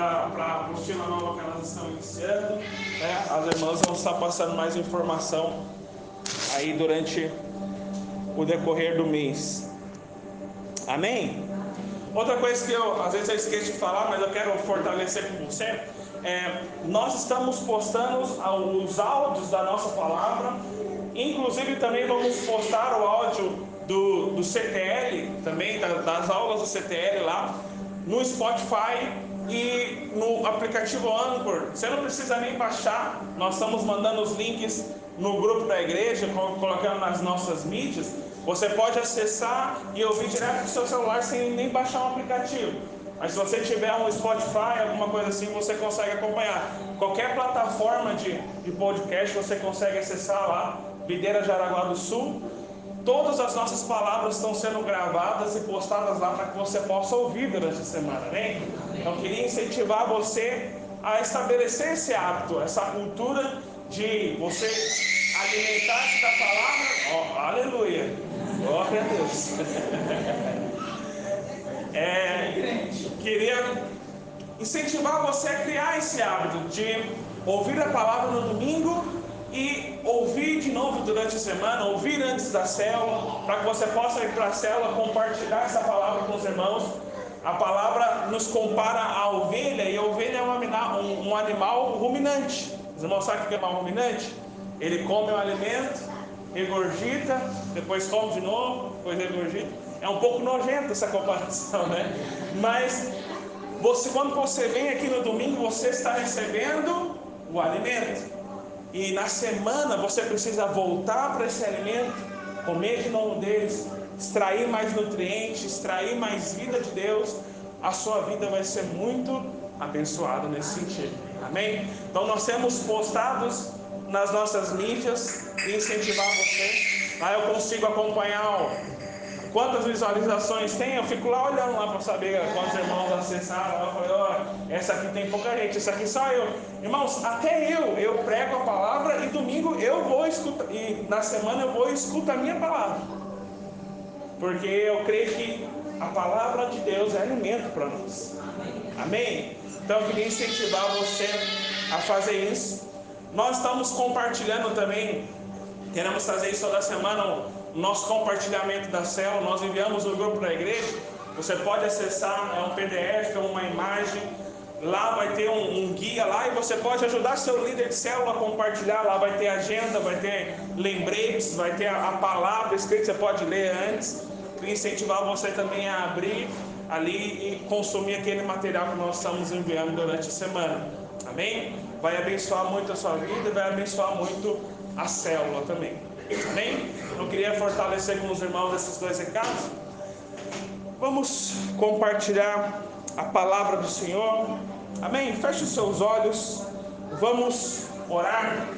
para a apostila nova que elas estão iniciando. Né? As irmãs vão estar passando mais informação aí durante o decorrer do mês. Amém? Outra coisa que eu às vezes eu esqueço de falar, mas eu quero fortalecer com você, é, nós estamos postando os áudios da nossa palavra, inclusive também vamos postar o áudio do, do CTL, também das aulas do CTL lá, no Spotify e no aplicativo Anchor. Você não precisa nem baixar, nós estamos mandando os links no grupo da igreja, colocando nas nossas mídias. Você pode acessar e ouvir direto do seu celular sem nem baixar um aplicativo. Mas se você tiver um Spotify, alguma coisa assim, você consegue acompanhar. Qualquer plataforma de, de podcast você consegue acessar lá, Videira Jaraguá do Sul. Todas as nossas palavras estão sendo gravadas e postadas lá para que você possa ouvir durante a semana, né? Então queria incentivar você a estabelecer esse hábito, essa cultura de você alimentar-se da palavra. Oh, aleluia! Glória a Deus. É, queria incentivar você a criar esse hábito de ouvir a palavra no domingo e ouvir de novo durante a semana, ouvir antes da célula, para que você possa ir para a célula compartilhar essa palavra com os irmãos. A palavra nos compara à ovelha e a ovelha é um, animal ruminante. Os irmãos sabem o que é um ruminante? Ele come o alimento, regurgita, depois come de novo, depois regurgita. É um pouco nojenta essa comparação, né? Mas você, quando você vem aqui no domingo, você está recebendo o alimento. E na semana você precisa voltar para esse alimento, comer de novo deles, extrair mais nutrientes, extrair mais vida de Deus. A sua vida vai ser muito abençoada nesse sentido. Amém? Então nós temos postados nas nossas mídias e incentivar você. Lá eu consigo acompanhar quantas visualizações tem, eu fico lá olhando lá para saber quantos irmãos acessaram. Eu falei, ó, essa aqui tem pouca gente, essa aqui só eu. Irmãos, até eu, eu prego a palavra e domingo eu vou escutar, e na semana eu vou escutar a minha palavra. Porque eu creio que a palavra de Deus é alimento para nós. Amém? Então eu queria incentivar você a fazer isso. Nós estamos compartilhando também, queremos fazer isso toda semana, nosso compartilhamento da célula, nós enviamos no grupo da igreja. Você pode acessar, é um PDF, é uma imagem. Lá vai ter um, um, guia lá e você pode ajudar seu líder de célula a compartilhar. Lá vai ter agenda, vai ter lembretes, vai ter a, a palavra escrita, você pode ler antes. Queria incentivar você também a abrir ali e consumir aquele material que nós estamos enviando durante a semana. Amém? Vai abençoar muito a sua vida e vai abençoar muito a célula também. Amém? Eu queria fortalecer com os irmãos esses dois recados. Vamos compartilhar a palavra do Senhor. Amém? Feche os seus olhos. Vamos orar.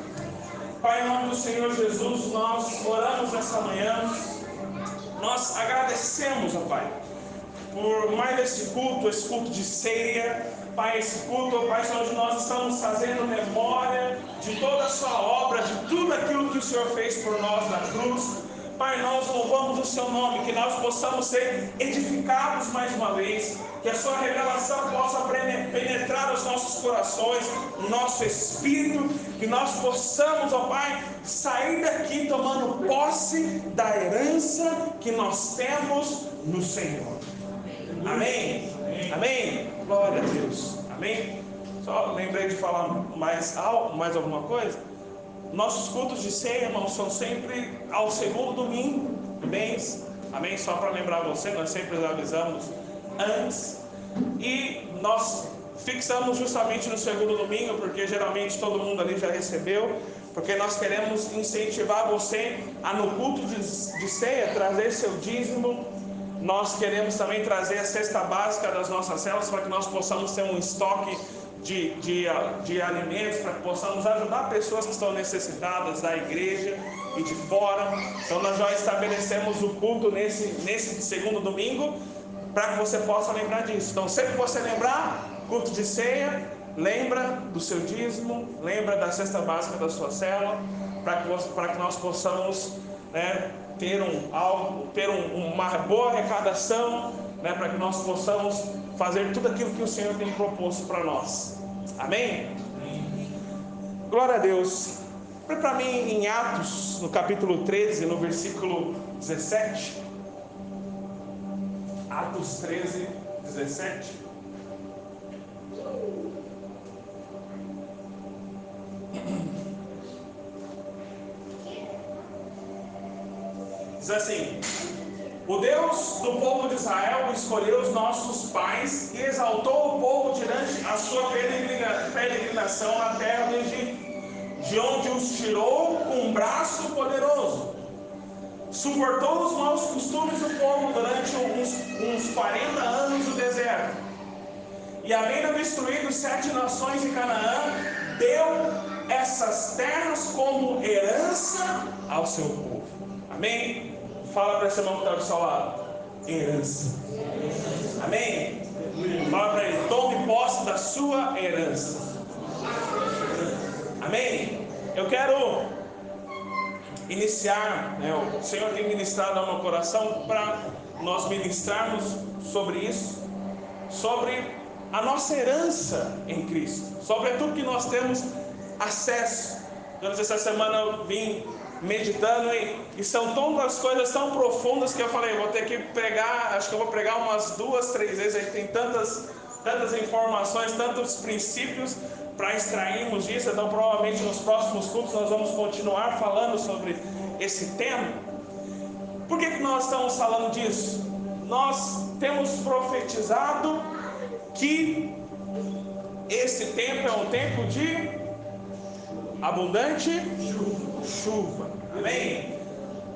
Pai, em nome do Senhor Jesus, nós oramos nessa manhã. Nós agradecemos, ó Pai, por mais esse culto, esse culto de ceia Pai, esse culto, Pai, onde nós estamos fazendo memória de toda a sua obra, de tudo aquilo que o Senhor fez por nós na cruz. Pai, nós louvamos o seu nome, que nós possamos ser edificados mais uma vez, que a sua revelação possa penetrar os nossos corações, o nosso espírito, que nós possamos, ó Pai, sair daqui tomando posse da herança que nós temos no Senhor. Amém? Amém? Glória a Deus. Amém? Só lembrei de falar mais, mais alguma coisa. Nossos cultos de ceia, irmãos, são sempre ao segundo domingo do mês. Amém? Só para lembrar você, nós sempre avisamos antes. E nós fixamos justamente no segundo domingo, porque geralmente todo mundo ali já recebeu. Porque nós queremos incentivar você a no culto de, de ceia trazer seu dízimo nós queremos também trazer a cesta básica das nossas células para que nós possamos ter um estoque de, de, de alimentos, para que possamos ajudar pessoas que estão necessitadas da igreja e de fora. Então nós já estabelecemos o culto nesse, nesse segundo domingo para que você possa lembrar disso. Então sempre que você lembrar, culto de ceia, lembra do seu dízimo, lembra da cesta básica da sua célula, para que, que nós possamos né, ter, um, algo, ter um, uma boa arrecadação né, para que nós possamos fazer tudo aquilo que o Senhor tem proposto para nós. Amém? Glória a Deus. Para mim em Atos, no capítulo 13, no versículo 17. Atos 13, 17. Diz assim: O Deus do povo de Israel escolheu os nossos pais e exaltou o povo durante a sua peregrinação na terra do Egito, de onde os tirou com um braço poderoso. Suportou os maus costumes do povo durante uns, uns 40 anos no deserto. E havendo destruído sete nações de Canaã, deu essas terras como herança ao seu povo. Amém? Fala para esse irmão que está do seu lado. Herança. Amém? Fala para ele, tome posse da sua herança. Amém? Eu quero iniciar, né, o Senhor tem ministrado ao meu coração para nós ministrarmos sobre isso, sobre a nossa herança em Cristo, sobre tudo que nós temos acesso. Durante essa semana eu vim meditando e, e são tantas coisas tão profundas que eu falei, vou ter que pregar, acho que eu vou pregar umas duas, três vezes, aí tem tantas, tantas informações, tantos princípios para extrairmos disso, então provavelmente nos próximos cultos nós vamos continuar falando sobre esse tema. Por que, que nós estamos falando disso? Nós temos profetizado que esse tempo é um tempo de abundante chuva. Amém?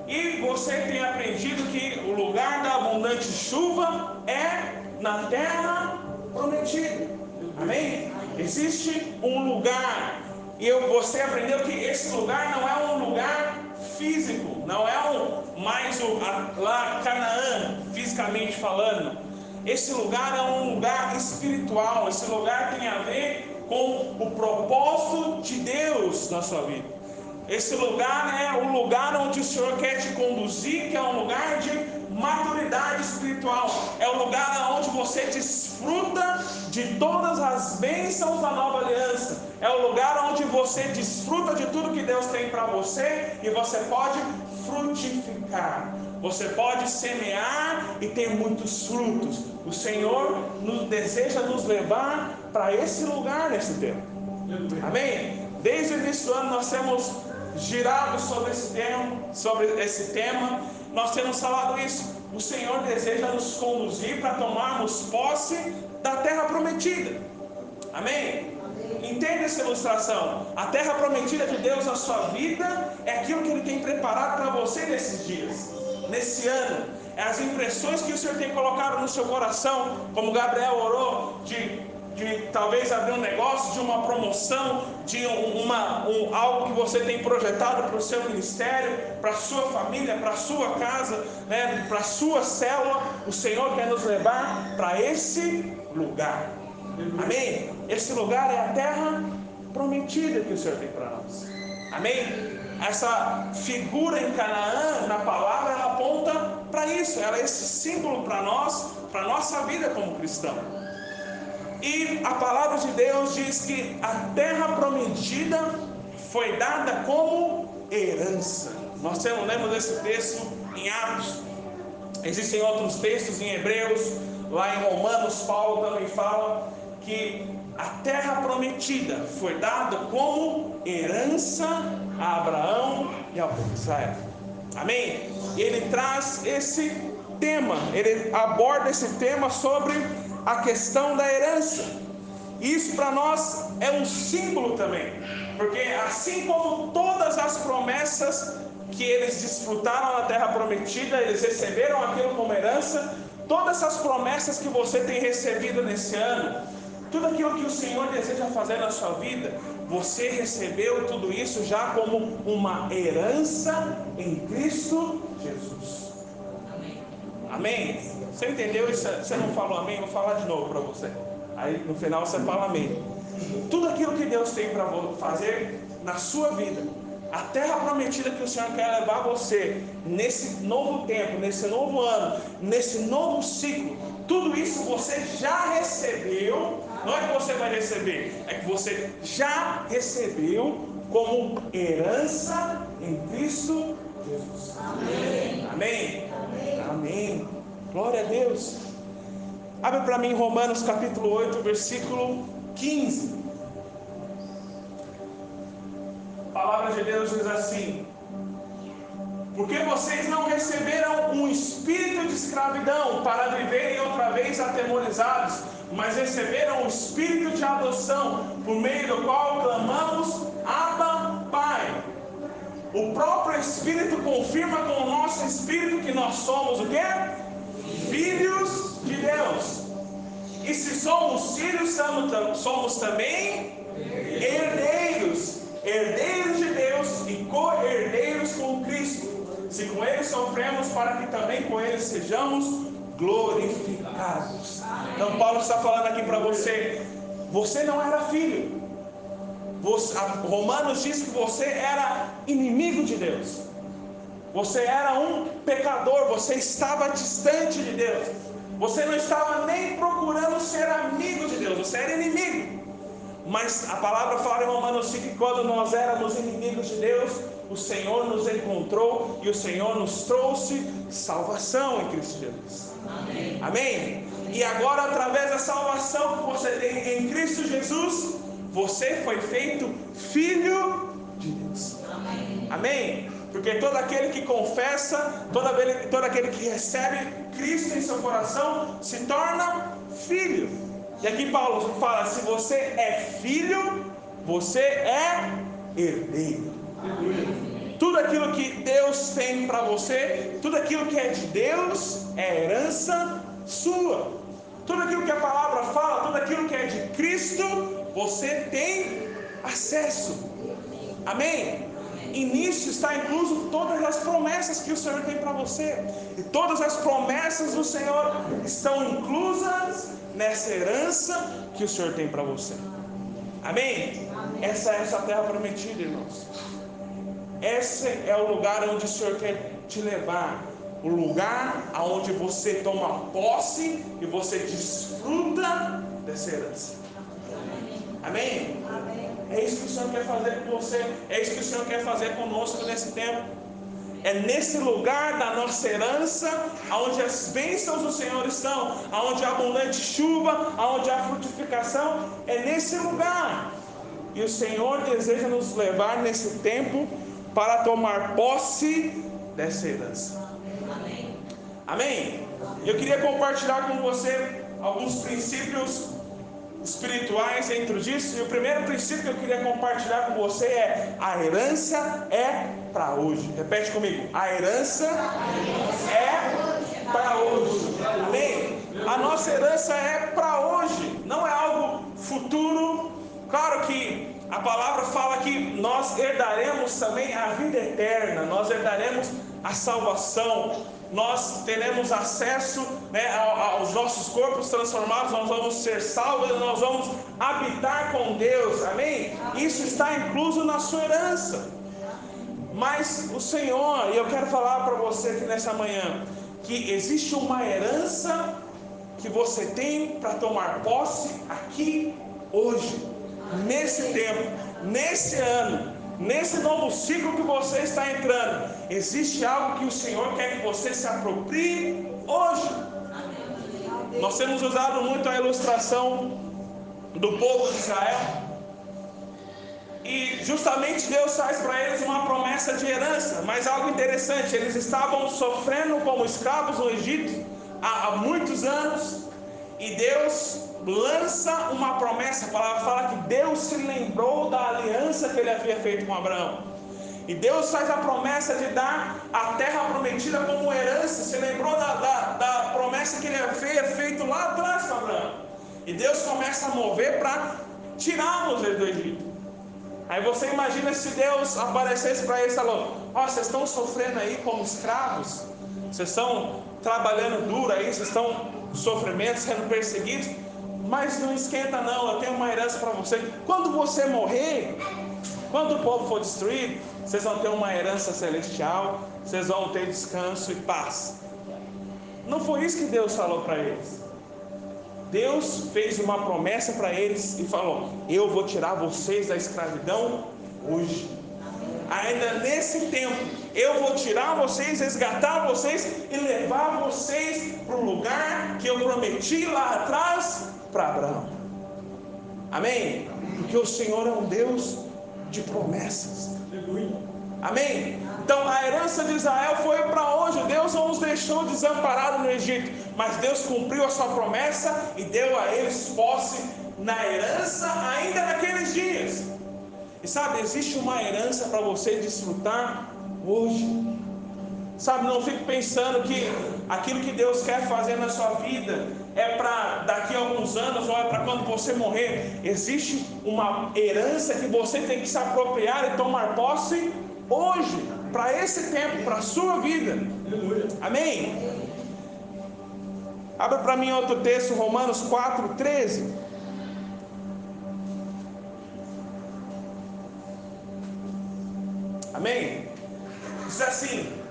E você tem aprendido que o lugar da abundante chuva é na terra prometida. Amém? Existe um lugar. E você aprendeu que esse lugar não é um lugar físico, não é um, mais o, a, lá Canaã, fisicamente falando. Esse lugar é um lugar espiritual, esse lugar tem a ver com o propósito de Deus na sua vida. Esse lugar é o lugar onde o Senhor quer te conduzir, que é um lugar de maturidade espiritual. É o lugar onde você desfruta de todas as bênçãos da nova aliança. É o lugar onde você desfruta de tudo que Deus tem para você e você pode frutificar. Você pode semear e ter muitos frutos. O Senhor nos deseja nos levar para esse lugar nesse tempo. Amém? Desde o início do ano nós temos girado sobre esse tema, sobre esse tema, nós temos falado isso. O Senhor deseja nos conduzir para tomarmos posse da terra prometida. Amém? Entenda essa ilustração. A terra prometida de Deus na sua vida é aquilo que Ele tem preparado para você nesses dias, nesse ano. É as impressões que o Senhor tem colocado no seu coração, como Gabriel orou, de de talvez abrir um negócio, de uma promoção, de uma, um, algo que você tem projetado para o seu ministério, para a sua família, para a sua casa, né, para a sua célula, o Senhor quer nos levar para esse lugar. Amém? Esse lugar é a terra prometida que o Senhor tem para nós. Amém? Essa figura em Canaã, na palavra, ela aponta para isso, ela é esse símbolo para nós, para a nossa vida como cristão. E a palavra de Deus diz que a terra prometida foi dada como herança. Nós temos, lemos esse texto em Atos. Existem outros textos em Hebreus, lá em Romanos, Paulo também fala que a terra prometida foi dada como herança a Abraão e de Israel. Amém? Ele traz esse tema, ele aborda esse tema sobre a questão da herança. Isso para nós é um símbolo também, porque assim como todas as promessas que eles desfrutaram na terra prometida, eles receberam aquilo como herança, todas essas promessas que você tem recebido nesse ano, tudo aquilo que o Senhor deseja fazer na sua vida, você recebeu tudo isso já como uma herança em Cristo Jesus. Amém? Amém? Você entendeu isso? Você não falou amém? Vou falar de novo para você. Aí no final você fala amém. Tudo aquilo que Deus tem para fazer na sua vida, a terra prometida que o Senhor quer levar você nesse novo tempo, nesse novo ano, nesse novo ciclo, tudo isso você já recebeu. Não é que você vai receber, é que você já recebeu como herança em Cristo Jesus. Amém. Amém. Amém. Amém. Glória a Deus. Abre para mim Romanos capítulo 8, versículo 15. A palavra de Deus diz assim: Porque vocês não receberam um espírito de escravidão para viverem outra vez atemorizados, mas receberam o espírito de adoção, por meio do qual clamamos, Abba, Pai. O próprio Espírito confirma com o nosso espírito que nós somos o quê? Filhos de Deus. E se somos filhos, somos também herdeiros, herdeiros de Deus e co-herdeiros com Cristo. Se com Ele sofremos, para que também com Ele sejamos glorificados. Então, Paulo está falando aqui para você: você não era filho. Você, Romanos diz que você era inimigo de Deus. Você era um pecador, você estava distante de Deus. Você não estava nem procurando ser amigo de Deus, você era inimigo. Mas a palavra fala em Romanos 5 que quando nós éramos inimigos de Deus, o Senhor nos encontrou e o Senhor nos trouxe salvação em Cristo Jesus. Amém. Amém? E agora, através da salvação que você tem em Cristo Jesus, você foi feito filho de Deus. Amém? Amém? Porque todo aquele que confessa, todo aquele, todo aquele que recebe Cristo em seu coração, se torna filho. E aqui Paulo fala: se você é filho, você é herdeiro. Tudo aquilo que Deus tem para você, tudo aquilo que é de Deus, é herança sua. Tudo aquilo que a palavra fala, tudo aquilo que é de Cristo, você tem acesso. Amém? E nisso está incluso todas as promessas que o Senhor tem para você. E todas as promessas do Senhor estão inclusas nessa herança que o Senhor tem para você. Amém? Essa é essa terra prometida, irmãos. Esse é o lugar onde o Senhor quer te levar. O lugar onde você toma posse e você desfruta dessa herança. Amém? Amém? É isso que o Senhor quer fazer com você. É isso que o Senhor quer fazer conosco nesse tempo. É nesse lugar da nossa herança, onde as bênçãos do Senhor estão, onde há abundante chuva, onde há frutificação, é nesse lugar. E o Senhor deseja nos levar nesse tempo para tomar posse dessa herança. Amém? Amém? Eu queria compartilhar com você alguns princípios espirituais dentro disso. E o primeiro princípio que eu queria compartilhar com você é: a herança é para hoje. Repete comigo: a herança é para hoje. Amém? A nossa herança é para hoje, não é algo futuro. Claro que a palavra fala que nós herdaremos também a vida eterna, nós herdaremos a salvação, nós teremos acesso né, aos nossos corpos transformados, nós vamos ser salvos, nós vamos habitar com Deus, amém? Isso está incluso na sua herança. Mas o Senhor, e eu quero falar para você aqui nessa manhã, que existe uma herança que você tem para tomar posse aqui hoje, nesse tempo, nesse ano. Nesse novo ciclo que você está entrando, existe algo que o Senhor quer que você se aproprie hoje. Nós temos usado muito a ilustração do povo de Israel. E justamente Deus faz para eles uma promessa de herança. Mas algo interessante, eles estavam sofrendo como escravos no Egito há, há muitos anos. E Deus lança uma promessa, a palavra fala que Deus se lembrou da aliança que ele havia feito com Abraão. E Deus faz a promessa de dar a terra prometida como herança. Se lembrou da, da, da promessa que ele havia feito lá atrás com Abraão. E Deus começa a mover para tirá-los do Egito. Aí você imagina se Deus aparecesse para eles e falou: Ó, oh, vocês estão sofrendo aí como escravos, vocês estão trabalhando duro aí, vocês estão sofrimentos, sendo perseguidos mas não esquenta não, eu tenho uma herança para você. Quando você morrer, quando o povo for destruído, vocês vão ter uma herança celestial, vocês vão ter descanso e paz. Não foi isso que Deus falou para eles. Deus fez uma promessa para eles e falou: Eu vou tirar vocês da escravidão hoje. Ainda nesse tempo, eu vou tirar vocês, resgatar vocês e levar vocês para o lugar que eu prometi lá atrás para Abraão. Amém? Porque o Senhor é um Deus de promessas. Amém? Então a herança de Israel foi para hoje. Deus não os deixou desamparados no Egito, mas Deus cumpriu a sua promessa e deu a eles posse na herança ainda naqueles dias. E sabe, existe uma herança para você desfrutar hoje. Sabe, não fique pensando que aquilo que Deus quer fazer na sua vida é para daqui a alguns anos ou é para quando você morrer. Existe uma herança que você tem que se apropriar e tomar posse hoje, para esse tempo, para a sua vida. Amém? Abra para mim outro texto, Romanos 4, 13. Amém? Diz assim: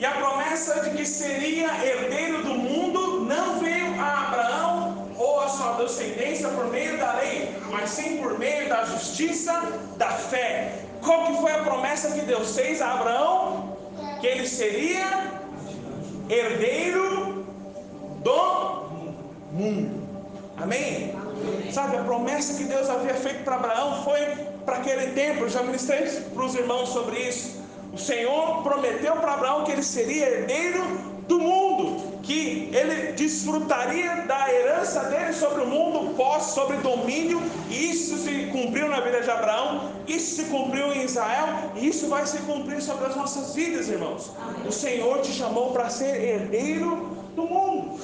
E a promessa de que seria herdeiro do mundo não veio a Abraão ou a sua descendência por meio da lei, mas sim por meio da justiça da fé. Qual que foi a promessa que Deus fez a Abraão? Que ele seria herdeiro do mundo. Amém? Sabe, a promessa que Deus havia feito para Abraão foi para aquele tempo. Eu já ministrei para os irmãos sobre isso. O Senhor prometeu para Abraão que ele seria herdeiro do mundo, que ele desfrutaria da herança dele sobre o mundo, posse, sobre domínio. Isso se cumpriu na vida de Abraão, isso se cumpriu em Israel, e isso vai se cumprir sobre as nossas vidas, irmãos. O Senhor te chamou para ser herdeiro do mundo.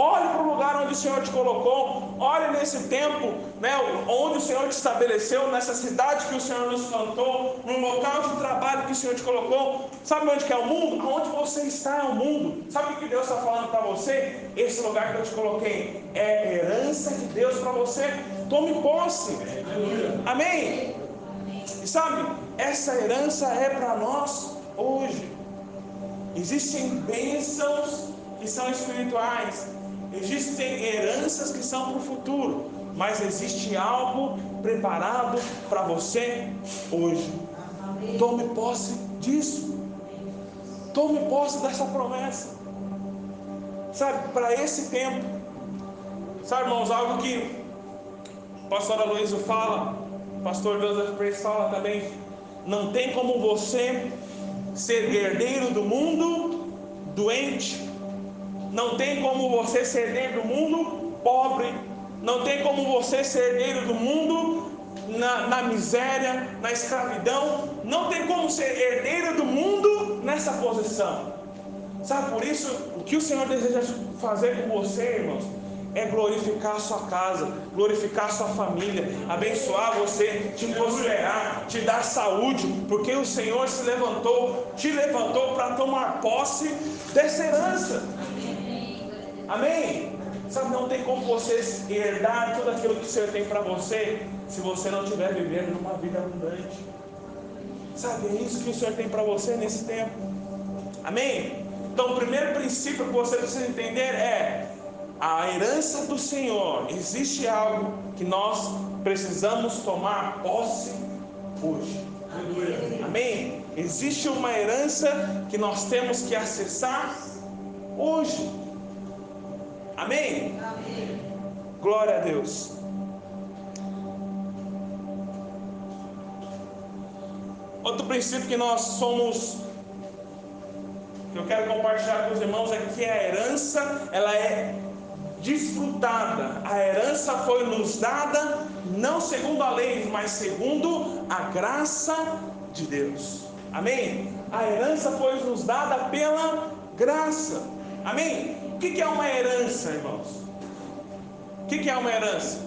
Olhe para o lugar onde o Senhor te colocou. Olhe nesse tempo, né, onde o Senhor te estabeleceu, nessa cidade que o Senhor nos plantou, no local de trabalho que o Senhor te colocou. Sabe onde que é o mundo? Aonde você está é o mundo. Sabe o que Deus está falando para você? Esse lugar que eu te coloquei é herança de Deus para você. Tome posse. Amém? E sabe, essa herança é para nós hoje. Existem bênçãos que são espirituais, Existem heranças que são para o futuro, mas existe algo preparado para você hoje. Tome posse disso. Tome posse dessa promessa. Sabe, para esse tempo. Sabe, irmãos, algo que o pastor Aloysio fala, o pastor Joseph Prace fala também. Não tem como você ser herdeiro do mundo doente não tem como você ser herdeiro do mundo pobre. Não tem como você ser herdeiro do mundo na, na, miséria, na escravidão. Não tem como ser herdeiro do mundo nessa posição. Sabe por isso, o que o Senhor deseja fazer com você, irmãos, é glorificar a sua casa, glorificar a sua família, abençoar você, te prosperar, te dar saúde, porque o Senhor se levantou, te levantou para tomar posse dessa herança. Amém? Sabe, não tem como você herdar tudo aquilo que o Senhor tem para você se você não estiver vivendo numa vida abundante. Sabe, é isso que o Senhor tem para você nesse tempo. Amém? Então, o primeiro princípio que você precisa entender é a herança do Senhor. Existe algo que nós precisamos tomar posse hoje. Amém? Existe uma herança que nós temos que acessar hoje. Amém? Amém? Glória a Deus. Outro princípio que nós somos, que eu quero compartilhar com os irmãos, é que a herança, ela é desfrutada. A herança foi nos dada não segundo a lei, mas segundo a graça de Deus. Amém? A herança foi nos dada pela graça. Amém? O que é uma herança, irmãos? O que é uma herança?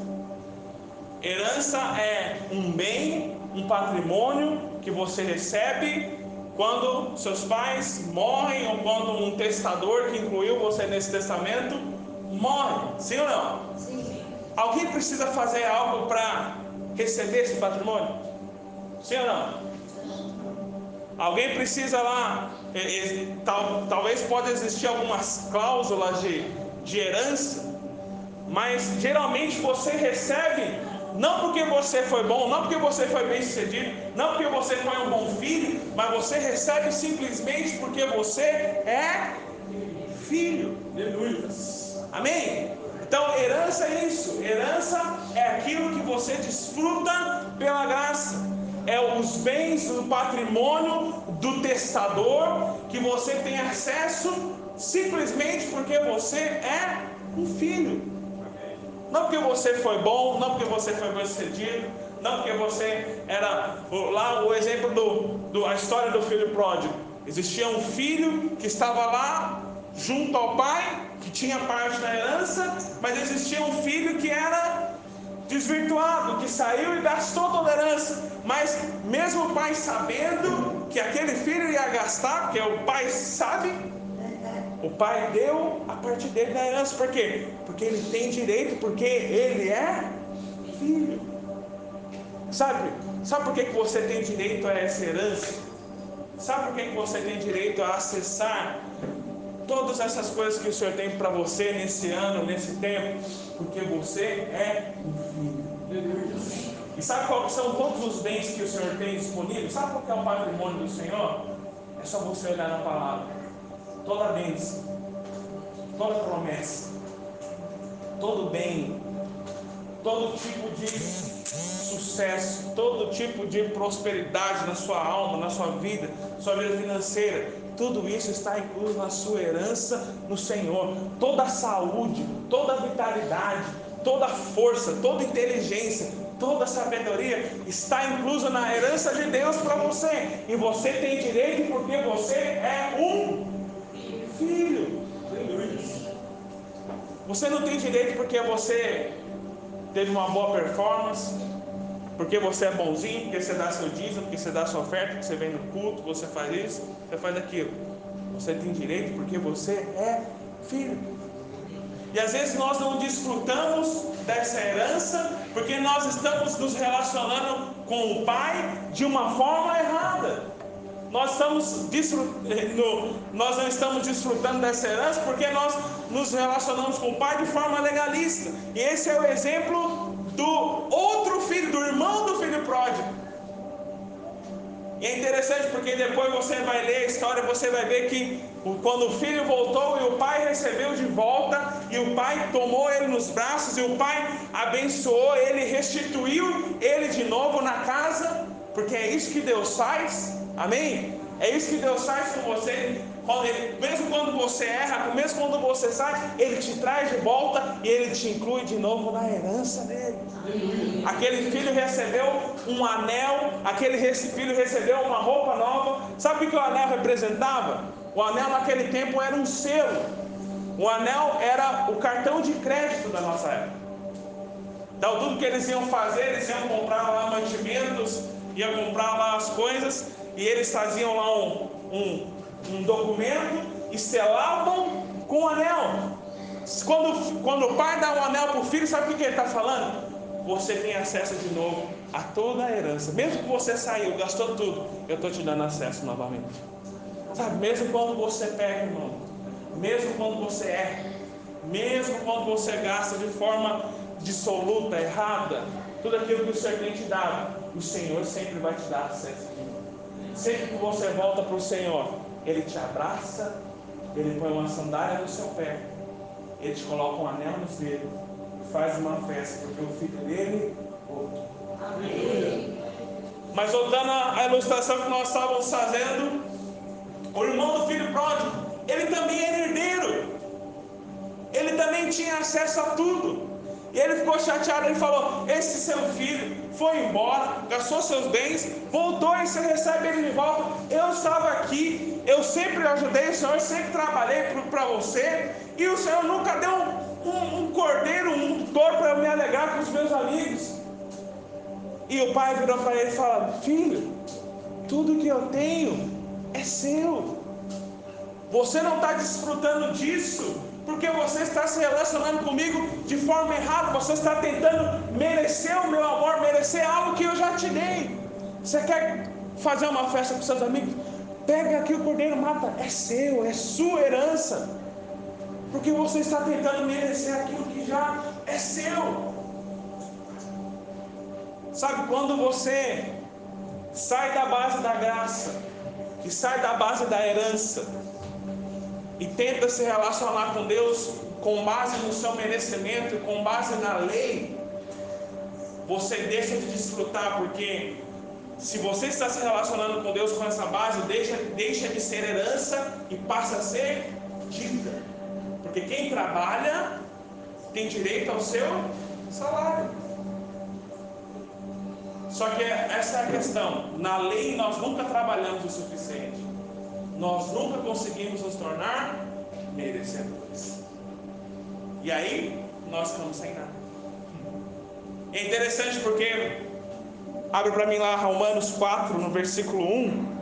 Herança é um bem, um patrimônio que você recebe quando seus pais morrem ou quando um testador que incluiu você nesse testamento morre. Sim ou não? Sim. Alguém precisa fazer algo para receber esse patrimônio? Sim ou não? Alguém precisa lá, tal, talvez pode existir algumas cláusulas de, de herança, mas geralmente você recebe não porque você foi bom, não porque você foi bem sucedido, não porque você foi um bom filho, mas você recebe simplesmente porque você é filho. Aleluia. Amém? Então, herança é isso. Herança é aquilo que você desfruta pela graça. É os bens do patrimônio do testador que você tem acesso simplesmente porque você é um filho. Não porque você foi bom, não porque você foi bem sucedido, não porque você era lá o exemplo do, do a história do filho pródigo. Existia um filho que estava lá junto ao pai, que tinha parte da herança, mas existia um filho que era desvirtuado, que saiu e gastou toda a herança. Mas mesmo o pai sabendo que aquele filho ia gastar, porque o pai sabe, o pai deu a parte dele da herança, por quê? Porque ele tem direito, porque ele é filho. Sabe? Sabe por que, que você tem direito a essa herança? Sabe por que, que você tem direito a acessar todas essas coisas que o Senhor tem para você nesse ano, nesse tempo? Porque você é um filho. E sabe quais são todos os bens que o Senhor tem disponíveis? Sabe qual é o patrimônio do Senhor? É só você olhar na palavra toda bênção, toda promessa, todo bem, todo tipo de sucesso, todo tipo de prosperidade na sua alma, na sua vida, sua vida financeira, tudo isso está incluso na sua herança no Senhor. Toda a saúde, toda a vitalidade, toda a força, toda a inteligência, toda a sabedoria está inclusa na herança de Deus para você. E você tem direito porque você é um filho. Você não tem direito porque você teve uma boa performance, porque você é bonzinho, porque você dá seu dízimo, porque você dá sua oferta, porque você vem no culto, você faz isso, você faz aquilo. Você tem direito porque você é filho. E às vezes nós não desfrutamos dessa herança porque nós estamos nos relacionando com o Pai de uma forma errada nós, estamos no, nós não estamos desfrutando dessa herança porque nós nos relacionamos com o pai de forma legalista. E esse é o exemplo do outro filho, do irmão do filho pródigo. E é interessante porque depois você vai ler a história, você vai ver que quando o filho voltou e o pai recebeu de volta, e o pai tomou ele nos braços, e o pai abençoou ele, restituiu ele de novo na casa, porque é isso que Deus faz. Amém? É isso que Deus faz com você. Mesmo quando você erra, mesmo quando você sai, Ele te traz de volta e Ele te inclui de novo na herança dele. Aquele filho recebeu um anel, aquele filho recebeu uma roupa nova. Sabe o que o anel representava? O anel naquele tempo era um selo. O anel era o cartão de crédito da nossa época. Então, tudo que eles iam fazer, eles iam comprar lá mantimentos, iam comprar lá as coisas, e eles faziam lá um, um, um documento e selavam com o anel. Quando, quando o pai dá um anel para o filho, sabe o que, que ele está falando? Você tem acesso de novo a toda a herança. Mesmo que você saiu, gastou tudo, eu estou te dando acesso novamente. Sabe, mesmo quando você pega, irmão, mesmo quando você erra, mesmo quando você gasta de forma dissoluta, errada, tudo aquilo que o Senhor tem te dado, o Senhor sempre vai te dar acesso. Sempre que você volta para o Senhor, Ele te abraça, Ele põe uma sandália no seu pé, Ele te coloca um anel nos dedos e faz uma festa, porque o filho dele voltou. Amém. Mas voltando à ilustração que nós estávamos fazendo, o irmão do filho pródigo, ele também era herdeiro. Ele também tinha acesso a tudo. E ele ficou chateado, ele falou: Esse seu filho foi embora, gastou seus bens, voltou e você recebe ele de volta. Eu estava aqui, eu sempre ajudei o Senhor, sempre trabalhei para você, e o Senhor nunca deu um, um, um cordeiro, um touro para eu me alegrar com os meus amigos. E o pai virou para ele e falou: Filho, tudo que eu tenho é seu. Você não está desfrutando disso porque você está se relacionando comigo de forma errada, você está tentando merecer o meu amor, merecer algo que eu já te dei. Você quer fazer uma festa com seus amigos? Pega aqui o cordeiro, mata. É seu, é sua herança. Porque você está tentando merecer aquilo que já é seu. Sabe, quando você sai da base da graça, e sai da base da herança, e tenta se relacionar com Deus com base no seu merecimento, com base na lei, você deixa de desfrutar, porque se você está se relacionando com Deus com essa base, deixa, deixa de ser herança e passa a ser dívida. Porque quem trabalha tem direito ao seu salário. Só que essa é a questão. Na lei nós nunca trabalhamos o suficiente. Nós nunca conseguimos nos tornar merecedores. E aí nós ficamos sem nada. É interessante porque abre para mim lá Romanos 4, no versículo 1.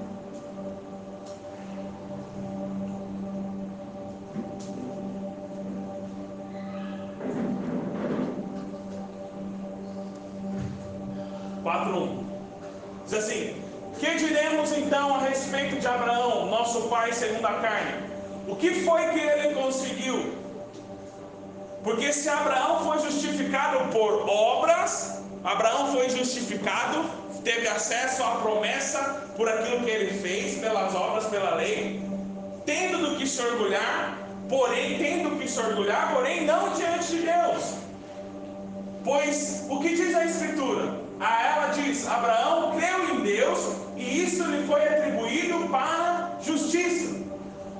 Diz assim: Que diremos então a respeito de Abraão, nosso pai segundo a carne? O que foi que ele conseguiu? Porque se Abraão foi justificado por obras, Abraão foi justificado, teve acesso à promessa por aquilo que ele fez, pelas obras, pela lei, tendo do que se orgulhar, porém, tendo que se orgulhar, porém não diante de Deus. Pois o que diz a Escritura? A ela diz: Abraão creu em Deus e isso lhe foi atribuído para justiça.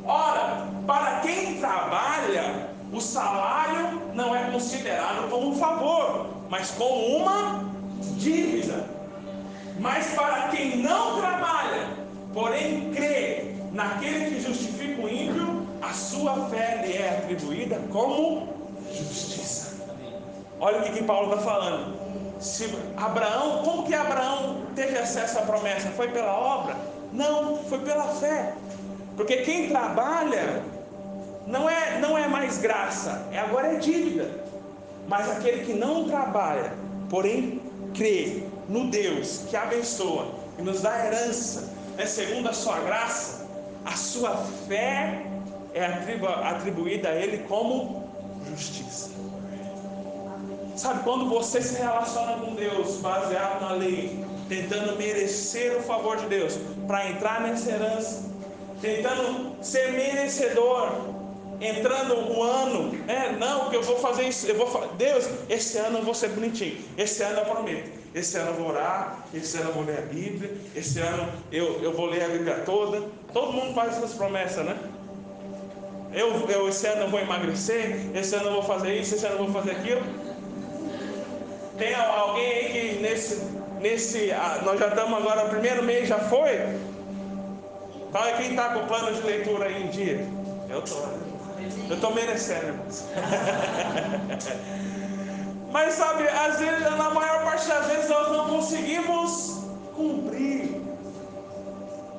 Ora, para quem trabalha, o salário não é considerado como um favor, mas como uma dívida. Mas para quem não trabalha, porém crê naquele que justifica o ímpio, a sua fé lhe é atribuída como justiça. Olha o que, que Paulo está falando. Se Abraão, como que Abraão teve acesso à promessa? Foi pela obra? Não, foi pela fé. Porque quem trabalha não é, não é mais graça, é agora é dívida. Mas aquele que não trabalha, porém crê no Deus que abençoa e nos dá herança, né, segundo a sua graça, a sua fé é atribuída a Ele como justiça. Sabe, quando você se relaciona com Deus baseado na lei, tentando merecer o favor de Deus para entrar nessa herança, tentando ser merecedor entrando o ano, é, não, que eu vou fazer isso, eu vou Deus, esse ano eu vou ser bonitinho, esse ano eu prometo, esse ano eu vou orar, esse ano eu vou ler a Bíblia, esse ano eu, eu vou ler a Bíblia toda, todo mundo faz essas promessas, né? Eu, eu esse ano eu vou emagrecer, esse ano eu vou fazer isso, esse ano eu vou fazer aquilo. Tem alguém aí que nesse, nesse, ah, nós já estamos agora, o primeiro mês já foi? Fala quem está com o plano de leitura aí em dia? Eu estou. Eu estou merecendo, irmãos. Mas sabe, às vezes, na maior parte das vezes, nós não conseguimos cumprir.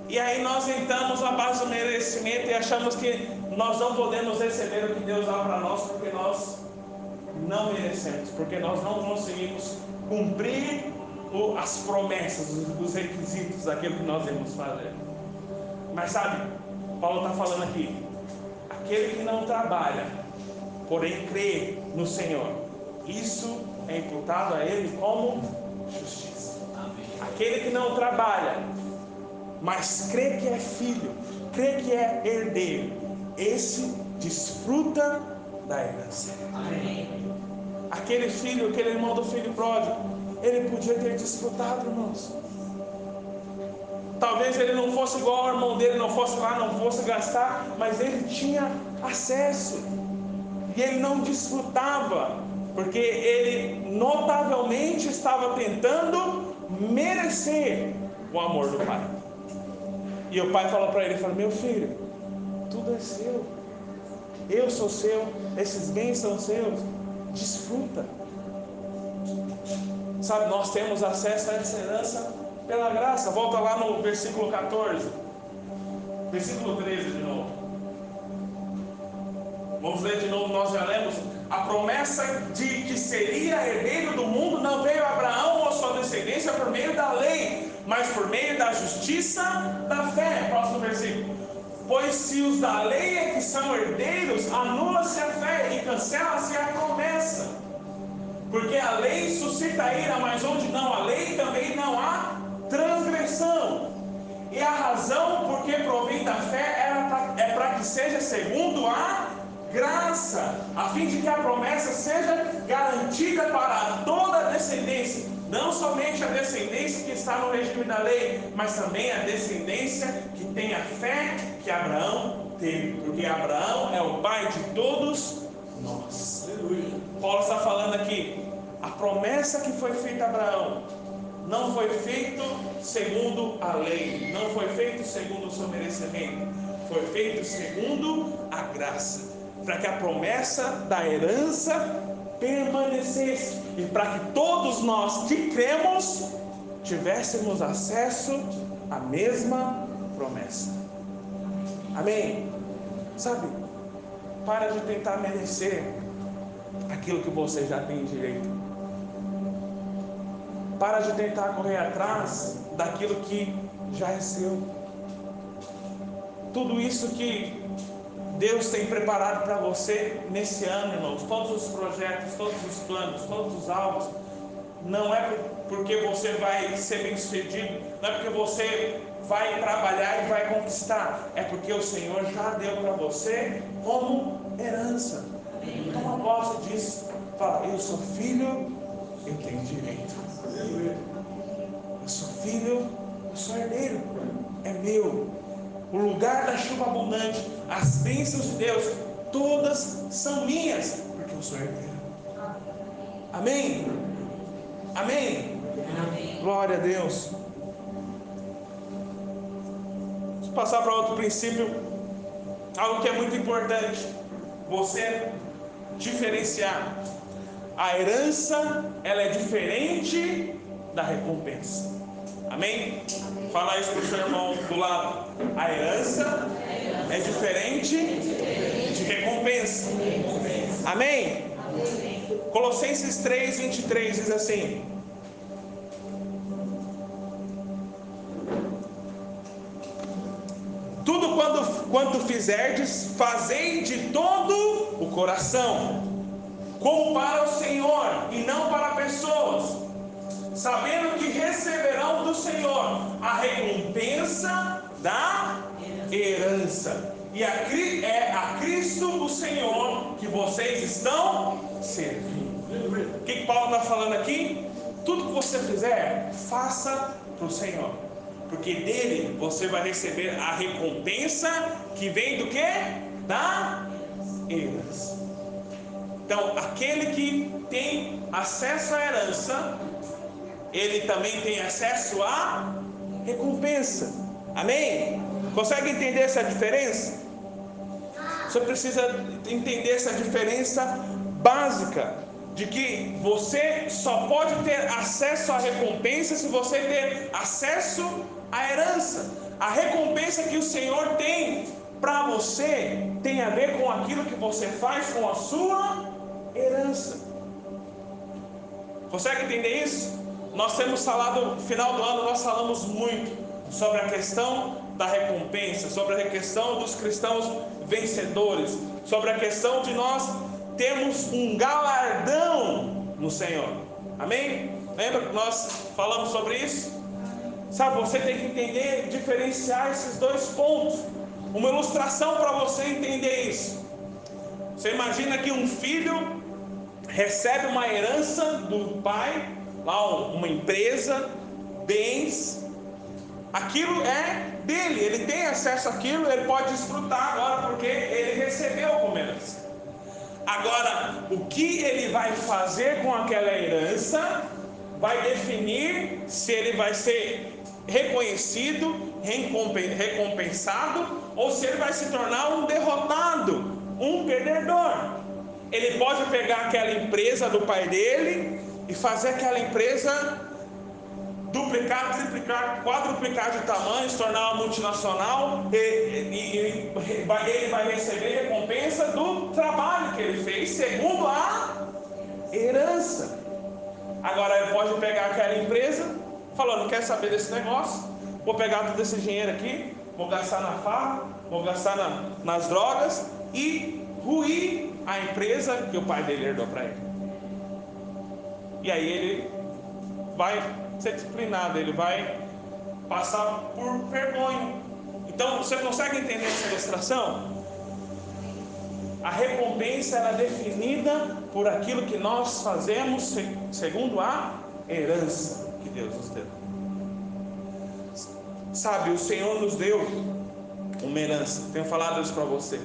E aí nós entramos na base do merecimento e achamos que nós não podemos receber o que Deus dá para nós porque nós não merecemos, porque nós não conseguimos cumprir as promessas, os requisitos daquilo que nós devemos fazer. Mas sabe, Paulo está falando aqui, aquele que não trabalha, porém crê no Senhor, isso é imputado a ele como justiça. Aquele que não trabalha, mas crê que é filho, crê que é herdeiro, esse desfruta da herança. Aquele filho, aquele irmão do filho pródigo, ele podia ter desfrutado, irmãos. Talvez ele não fosse igual ao irmão dele, não fosse lá, não fosse gastar, mas ele tinha acesso. E ele não desfrutava, porque ele notavelmente estava tentando merecer o amor do pai. E o pai falou para ele, falou, meu filho, tudo é seu. Eu sou seu, esses bens são seus. Desfruta. Sabe, nós temos acesso a essa herança pela graça. Volta lá no versículo 14. Versículo 13 de novo. Vamos ler de novo, nós já lemos. A promessa de que seria herdeiro do mundo não veio a Abraão ou sua descendência por meio da lei, mas por meio da justiça da fé. Próximo versículo. Pois se os da lei é que são herdeiros, anula-se a fé e cancela-se a promessa. Porque a lei suscita ira, mas onde não há lei também não há transgressão. E a razão por que provém da fé é para que seja segundo a graça, a fim de que a promessa seja garantida para toda a descendência, não somente a descendência que está no regime da lei, mas também a descendência que tem a fé que Abraão teve, porque Abraão é o pai de todos nós. Aleluia. Paulo está falando aqui, a promessa que foi feita a Abraão não foi feito segundo a lei, não foi feito segundo o seu merecimento, foi feito segundo a graça, para que a promessa da herança permanecesse e para que todos nós que cremos tivéssemos acesso à mesma promessa. Amém? Sabe, para de tentar merecer aquilo que você já tem direito. Para de tentar correr atrás daquilo que já é seu. Tudo isso que Deus tem preparado para você nesse ano, irmãos, todos os projetos, todos os planos, todos os alvos, não é porque você vai ser bem sucedido, não é porque você vai trabalhar e vai conquistar, é porque o Senhor já deu para você como herança. Toma posse disso. Fala, eu sou filho, eu tenho direito. Eu sou filho, eu sou herdeiro, é meu. O lugar da chuva abundante, as bênçãos de Deus, todas são minhas, porque eu sou herdeiro. Amém? Amém? Amém. Glória a Deus. Vamos passar para outro princípio, algo que é muito importante. Você diferenciar. A herança, ela é diferente da recompensa. Amém? Fala isso para o seu irmão do lado. A herança é diferente de recompensa. Amém? Colossenses 3, 23 diz assim: Tudo quando, quanto fizerdes, fazei de todo o coração, como para o Senhor e não para pessoas sabendo que receberão do Senhor a recompensa da herança. E é a Cristo o Senhor que vocês estão servindo. O que, que Paulo está falando aqui? Tudo que você fizer, faça para o Senhor. Porque dele você vai receber a recompensa que vem do que? Da herança. Então, aquele que tem acesso à herança, ele também tem acesso à recompensa. Amém? Consegue entender essa diferença? Você precisa entender essa diferença básica de que você só pode ter acesso à recompensa se você ter acesso à herança. A recompensa que o Senhor tem para você tem a ver com aquilo que você faz com a sua herança. Consegue entender isso? Nós temos falado, no final do ano, nós falamos muito sobre a questão da recompensa, sobre a questão dos cristãos vencedores, sobre a questão de nós termos um galardão no Senhor. Amém? Lembra que nós falamos sobre isso? Sabe, você tem que entender, diferenciar esses dois pontos. Uma ilustração para você entender isso. Você imagina que um filho recebe uma herança do pai lá uma empresa, bens, aquilo é dele, ele tem acesso àquilo, ele pode desfrutar agora porque ele recebeu como herança. Agora, o que ele vai fazer com aquela herança vai definir se ele vai ser reconhecido, recompensado, ou se ele vai se tornar um derrotado, um perdedor. Ele pode pegar aquela empresa do pai dele e fazer aquela empresa duplicar, triplicar, quadruplicar de tamanho, se tornar uma multinacional, e, e, e, ele vai receber recompensa do trabalho que ele fez, segundo a herança. Agora ele pode pegar aquela empresa, falou: não quer saber desse negócio, vou pegar todo esse dinheiro aqui, vou gastar na farra, vou gastar na, nas drogas e ruir a empresa que o pai dele herdou para ele. E aí ele vai ser disciplinado, ele vai passar por vergonha. Então, você consegue entender essa ilustração? A recompensa é definida por aquilo que nós fazemos segundo a herança que Deus nos deu. Sabe, o Senhor nos deu uma herança. Tenho falado isso para você.